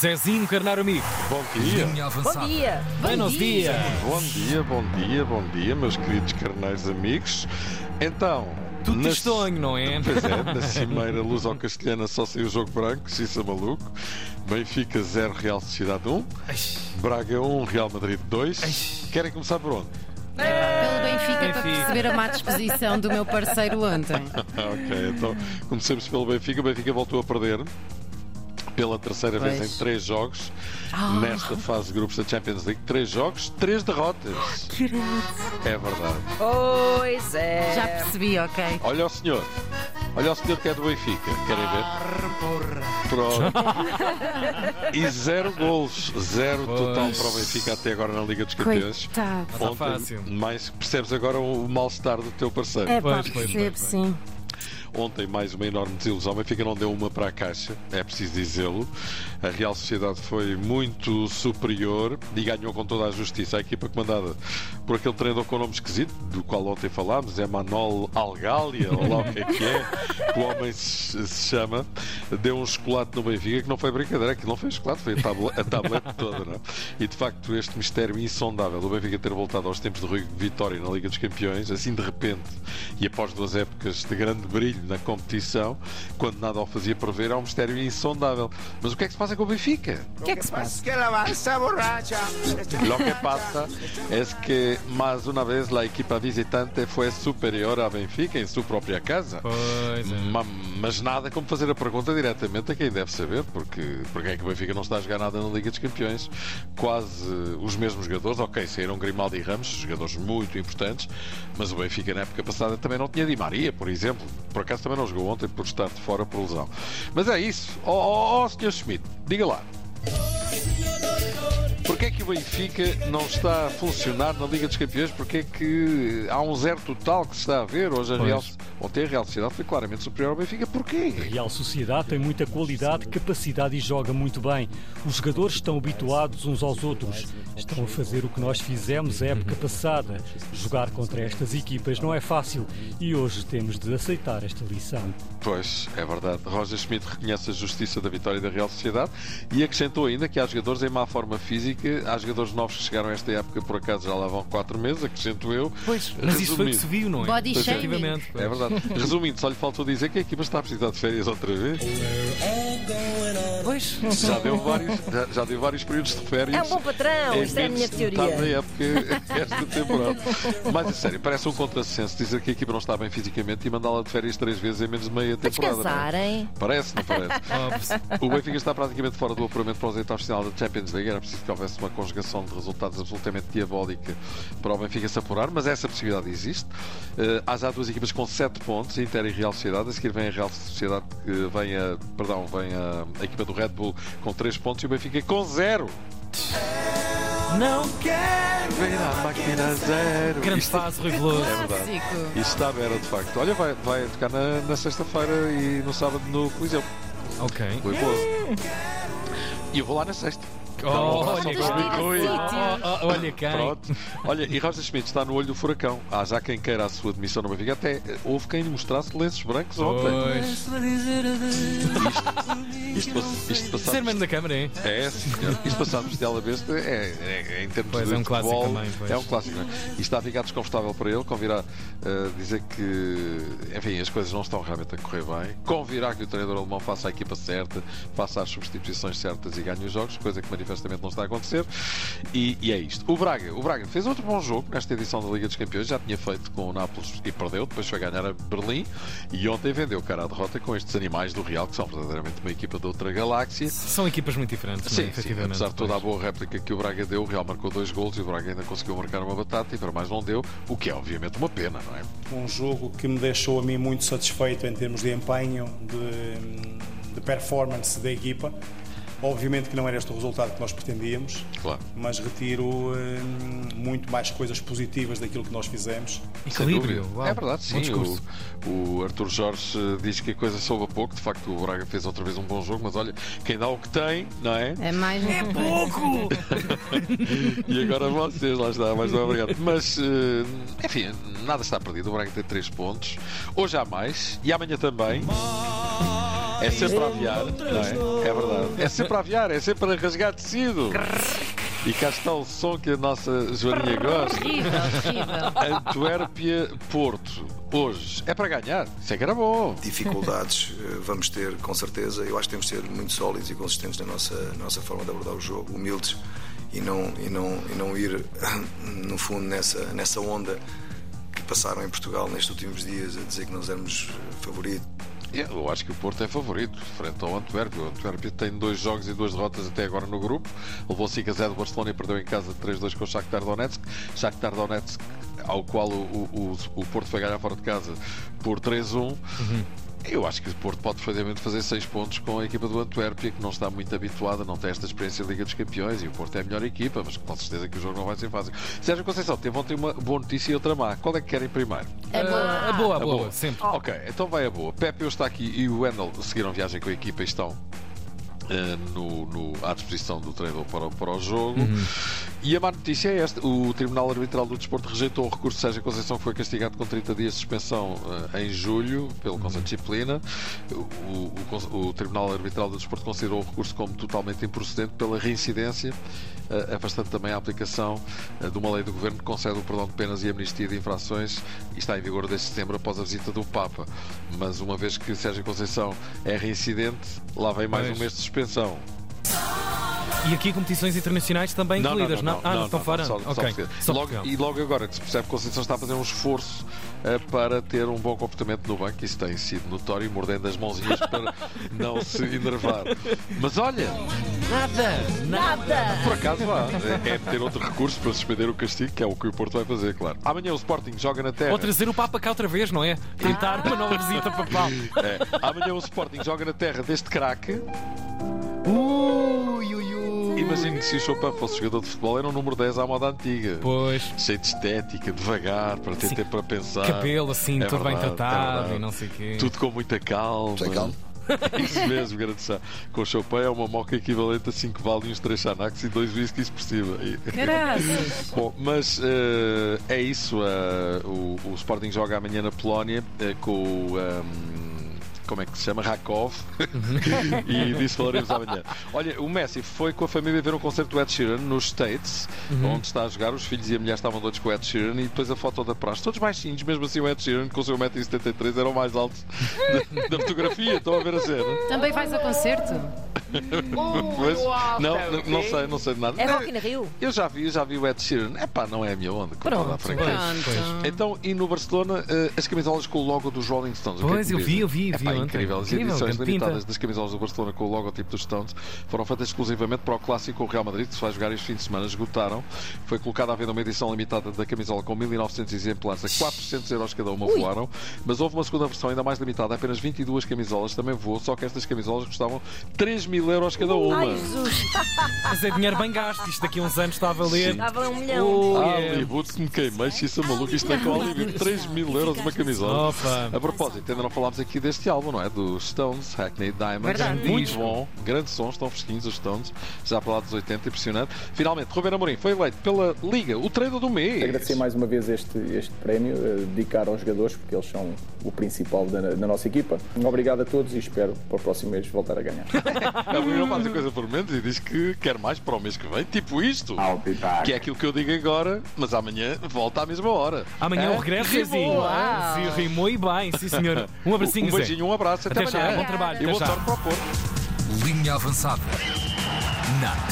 Zezinho Carneiro Amigo. Bom dia. Linha Bom dia! Buenos dias. Bom dia, bom dia, bom dia, meus queridos carneiros amigos. Então, Tudo na- tristonho, não é? Pois é, na cimeira Luz ao Castelhana só saiu o jogo branco, se isso é maluco. Benfica 0, Real Sociedade 1. Ai, Braga 1, Real Madrid 2. Ai. Querem começar por onde? Pelo Benfica, para Benfica. perceber a má disposição do meu parceiro ontem. Ok, então comecemos pelo Benfica. O Benfica voltou a perder pela terceira vez Pois. em três jogos Ah. nesta fase de grupos da Champions League. Três jogos, três derrotas. É verdade. Pois é. Já percebi, ok. Olha o senhor. Olha o senhor que é do Benfica. Querem ver? Pronto. E zero golos. Zero Pois. total para o Benfica até agora na Liga dos Campeões. Coitado. Está Ontem, fácil. mais percebes agora o mal-estar do teu parceiro. É pá, Pois, pois, percebo, pois, sim. Ontem, mais uma enorme desilusão. Benfica não deu uma para a caixa, é preciso dizê-lo. A Real Sociedade foi muito superior e ganhou com toda a justiça. A equipa comandada por aquele treinador com nome esquisito, do qual ontem falámos, é Manol Algália, ou lá o que é que é, que o homem se, chama, deu um chocolate no Benfica que não foi brincadeira, que não foi chocolate, foi a, tablet, a tablete toda. Não é? E de facto, este mistério insondável do Benfica ter voltado aos tempos de Rui Vitória na Liga dos Campeões, assim de repente, e após duas épocas de grande brilho na competição, quando nada o fazia prever, é um mistério insondável. Mas o que é que se passa com o Benfica? O que é que se passa? Lo que pasa es que más una vez la equipa visitante fue superior a Benfica em sua própria casa. Pois é. Ma- Mas nada como fazer a pergunta diretamente a quem deve saber, porque, porque é que o Benfica não está a jogar nada na Liga dos Campeões. Quase os mesmos jogadores, ok, saíram Grimaldi e Ramos, jogadores muito importantes, mas o Benfica na época passada também não tinha Di Maria, por exemplo. Por acaso também não jogou ontem por estar de fora por lesão. Mas é isso. Ó oh, oh, Sr. Schmidt, diga lá. Porquê é que o Benfica não está a funcionar na Liga dos Campeões? Porquê é que há um zero total que se está a ver? Hoje a Pois. Real, ontem a Real Sociedade foi claramente superior ao Benfica. Porquê? A Real Sociedade tem muita qualidade, capacidade e joga muito bem. Os jogadores estão habituados uns aos outros. Estão a fazer o que nós fizemos a época passada. Jogar contra estas equipas não é fácil e hoje temos de aceitar esta lição. Pois, é verdade. Roger Schmidt reconhece a justiça da vitória da Real Sociedade e acrescentou ainda que há jogadores em má forma física, há jogadores novos que chegaram a esta época, por acaso já lá vão 4 meses, acrescento eu. Pois, mas isso foi o que se viu, não é? Body Pois, shaming. efetivamente. É verdade. Resumindo, só lhe faltou dizer que a equipa está a precisar de férias outra vez. Pois. Já deu vários, já, já deu vários períodos de férias. É um bom patrão, isto é a minha de metade da teoria. época esta temporada. Mas a sério, parece um contrassenso dizer que a equipa não está bem fisicamente e mandá-la de férias três vezes em menos de meia temporada. não é? descansarem. Parece, não parece? O Benfica está praticamente fora do apuramento para os oitavos de final da Champions League. Era preciso que houvesse uma conjugação de resultados absolutamente diabólica para o Benfica se apurar, mas essa possibilidade existe. Eh, há já duas equipas com 7 pontos, Inter e Real Sociedade. A seguir vem a Real Sociedade, que vem a, perdão, vem a, a equipa do Red Bull com 3 pontos e o Benfica com 0. Não quero. Ver a máquina zero. Grande Isto- fase, Rui Veloso. É verdade. Isto está à beira, de facto. Olha, vai, vai tocar na, na sexta-feira e no sábado no Coliseu. Ok. Rui Veloso. E eu vou lá na sexta. Oh, olha. Oh, oh, olha quem. Pronto. Olha, e Roger Schmidt está no olho do furacão. Há já quem queira a sua demissão no Benfica. Até eh, houve quem lhe mostrasse lenços brancos ontem. Pois. Isto, pass- isto Ser passado. mano da câmara, hein? É, senhor. Isto passado de Stella Besta é, é, é, em termos Pois, de é um clássico futebol, também, pois. É um clássico, não é? E está a ficar desconfortável para ele. Convirá eh, dizer que, enfim, as coisas não estão realmente a correr bem. Convirá que o treinador alemão faça a equipa certa, faça as substituições certas e ganhe os jogos, coisa que manifestamente não está a acontecer. E, e é isto. O Braga, o Braga fez outro bom jogo nesta edição da Liga dos Campeões. Já tinha feito com o Nápoles e perdeu. Depois foi ganhar a Berlim. E ontem vendeu cara à derrota com estes animais do Real, que são verdadeiramente uma equipa de outra galáxia. São equipas muito diferentes, é? Sim, sim, efetivamente. apesar de toda a boa réplica que o Braga deu, o Real marcou dois gols e o Braga ainda conseguiu marcar uma batata e para mais não deu, o que é obviamente uma pena, não é? Um jogo que me deixou a mim muito satisfeito em termos de empenho, de, de performance da equipa. Obviamente que não era este o resultado que nós pretendíamos, Claro. mas retiro hum, muito mais coisas positivas daquilo que nós fizemos. Sem Equilíbrio. É verdade, sim. O, o Arthur Jorge diz que a coisa soube a pouco. De facto, o Braga fez outra vez um bom jogo, mas olha, quem dá o que tem, não é? É mais é Pouco! E agora vocês, lá está, mais não obrigado. Mas, eh, enfim, nada está perdido. O Braga tem 3 pontos. Hoje há mais e amanhã também. É sempre a aviar, não é? É verdade. É sempre a aviar, é sempre a rasgar tecido. E cá está o som que a nossa Joaninha gosta. Horrível, horrível. Antuérpia-Porto. Hoje é para ganhar. Isso é que era bom. dificuldades eh, vamos ter com certeza. Eu acho que temos de ser muito sólidos e consistentes na nossa, nossa forma de abordar o jogo, humildes e não, e não, e não ir, no fundo, nessa, nessa onda que passaram em Portugal nestes últimos dias a dizer que nós éramos eh, favoritos. Eu acho que o Porto é favorito, frente ao Antuérpia. O Antuérpia tem dois jogos e duas derrotas até agora no grupo. Levou 5 a 0 do Barcelona e perdeu em casa 3-2 com o Shakhtar Donetsk. Shakhtar Donetsk, ao qual o, o, o Porto foi ganhar fora de casa por 3-1. Eu acho que o Porto pode perfeitamente fazer 6 pontos com a equipa do Antuérpia, que não está muito habituada, não tem esta experiência de Liga dos Campeões, e o Porto é a melhor equipa, mas com certeza que o jogo não vai ser fácil. Sérgio Conceição, teve ontem uma boa notícia e outra má. Qual é que querem primeiro? É Ah, boa. a boa, a A boa, boa. sempre. Ok, então vai a boa. Pepe está aqui e o Wendel seguiram viagem com a equipa e estão eh, no, no- à disposição do treinador para, para o jogo. E a má notícia é esta: o Tribunal Arbitral do Desporto rejeitou o recurso de Sérgio Conceição, que foi castigado com 30 dias de suspensão eh, em julho pelo Conselho de Disciplina. O, o- o Tribunal Arbitral do Desporto considerou o recurso como totalmente improcedente pela reincidência, eh, afastando também a aplicação eh, de uma lei do Governo que concede o perdão de penas e amnistia de infrações e está em vigor desde setembro após a visita do Papa. Mas uma vez que Sérgio Conceição é reincidente, lá vem mais Pois. um mês de suspensão. E aqui competições internacionais também incluídas, não? Ah, não, estão fora? Só, só ok. Portugal. Só Logo- e logo agora que se percebe que a Conceição está a fazer um esforço eh, para ter um bom comportamento no banco, isso tem sido notório, mordendo as mãozinhas para não se enervar. Mas olha, Nada! Nada! por acaso vá, é é ter outro recurso para suspender o castigo, que é o que o Porto vai fazer, claro. Amanhã o Sporting joga na Terra. Ou trazer o Papa cá outra vez, não é? Tentar uma nova visita papal. É, amanhã o Sporting joga na terra deste craque. Ui. Imagino que se o Chopin fosse jogador de futebol, era um número 10 à moda antiga. Pois, Cheio de estética, devagar, para ter Sim. tempo para pensar. cabelo assim, É todo bem verdade, é tratado verdade. e não sei o quê. Tudo com muita calma. Sem calma. Isso mesmo, grande chá. Com o Chopin é uma moca equivalente a 5 vale e uns 3 Xanax e 2 whiskies por cima. Bom, mas eh, é isso. eh, o, o Sporting joga amanhã na Polónia eh, com o. ehm, como é que se chama? Rakov. e disso falaremos amanhã. Olha, o Messi foi com a família ver um concerto do Ed Sheeran nos States, onde está a jogar. Os filhos e a mulher estavam doidos com o Ed Sheeran e depois a foto da praxe. Todos baixinhos, mesmo assim o Ed Sheeran, com o seu 1,73m, eram mais altos da, da fotografia. Estão a ver a cena? Também vais a concerto? Mas, não, não, não sei, não sei de nada. É Rock in Rio? Eu já vi, já vi o Ed Sheeran. É pá, não é a minha onda. Pronto, Pronto. Então, e no Barcelona, eh, as camisolas com o logo dos Rolling Stones. o é Pois, eu vi, eu vi, vi. Incrível. As Incrível, edições limitadas pinta. das camisolas do Barcelona com o logotipo dos Stones foram feitas exclusivamente para o clássico com o Real Madrid, que se vai jogar este fim de semana. Esgotaram. Foi colocada à venda uma edição limitada da camisola com 1900 exemplares a 400 euros cada uma voaram. Mas houve uma segunda versão ainda mais limitada, apenas 22 camisolas também voou, só que estas camisolas custavam 3 mil euros cada uma. Ai, Jesus! Mas é dinheiro bem gasto. Isto daqui a uns anos está a valer. Estava um milhão. Oh, Ah, yeah. Hollywood que me queimei, isso é maluco, isto é com Hollywood, 3 mil euros uma camisola. Opa. A propósito, ainda não falámos aqui deste álbum, não é? Dos Stones, Hackney Diamonds. Verdade. Muito bom, grande som, estão fresquinhos os Stones, já para lá dos 80, impressionante. Finalmente, Ruben Amorim foi eleito pela Liga, o treino do mês. Agradecer mais uma vez este, este prémio, eh, dedicar aos jogadores, porque eles são o principal da, da nossa equipa. Obrigado a todos e espero para o próximo mês voltar a ganhar. A Amorim faz a coisa por menos e diz que quer mais para o mês que vem, tipo isto. Que é aquilo que eu digo agora, mas amanhã volta à mesma hora. Amanhã o É? regresso, Rimou. Sim, rimou e bem, sim senhora. Um abracinho, Um Zé. beijinho, um abraço, até, Até já, amanhã. bom trabalho. E já. sorte para o Porto. Linha avançada. Na Tina 3.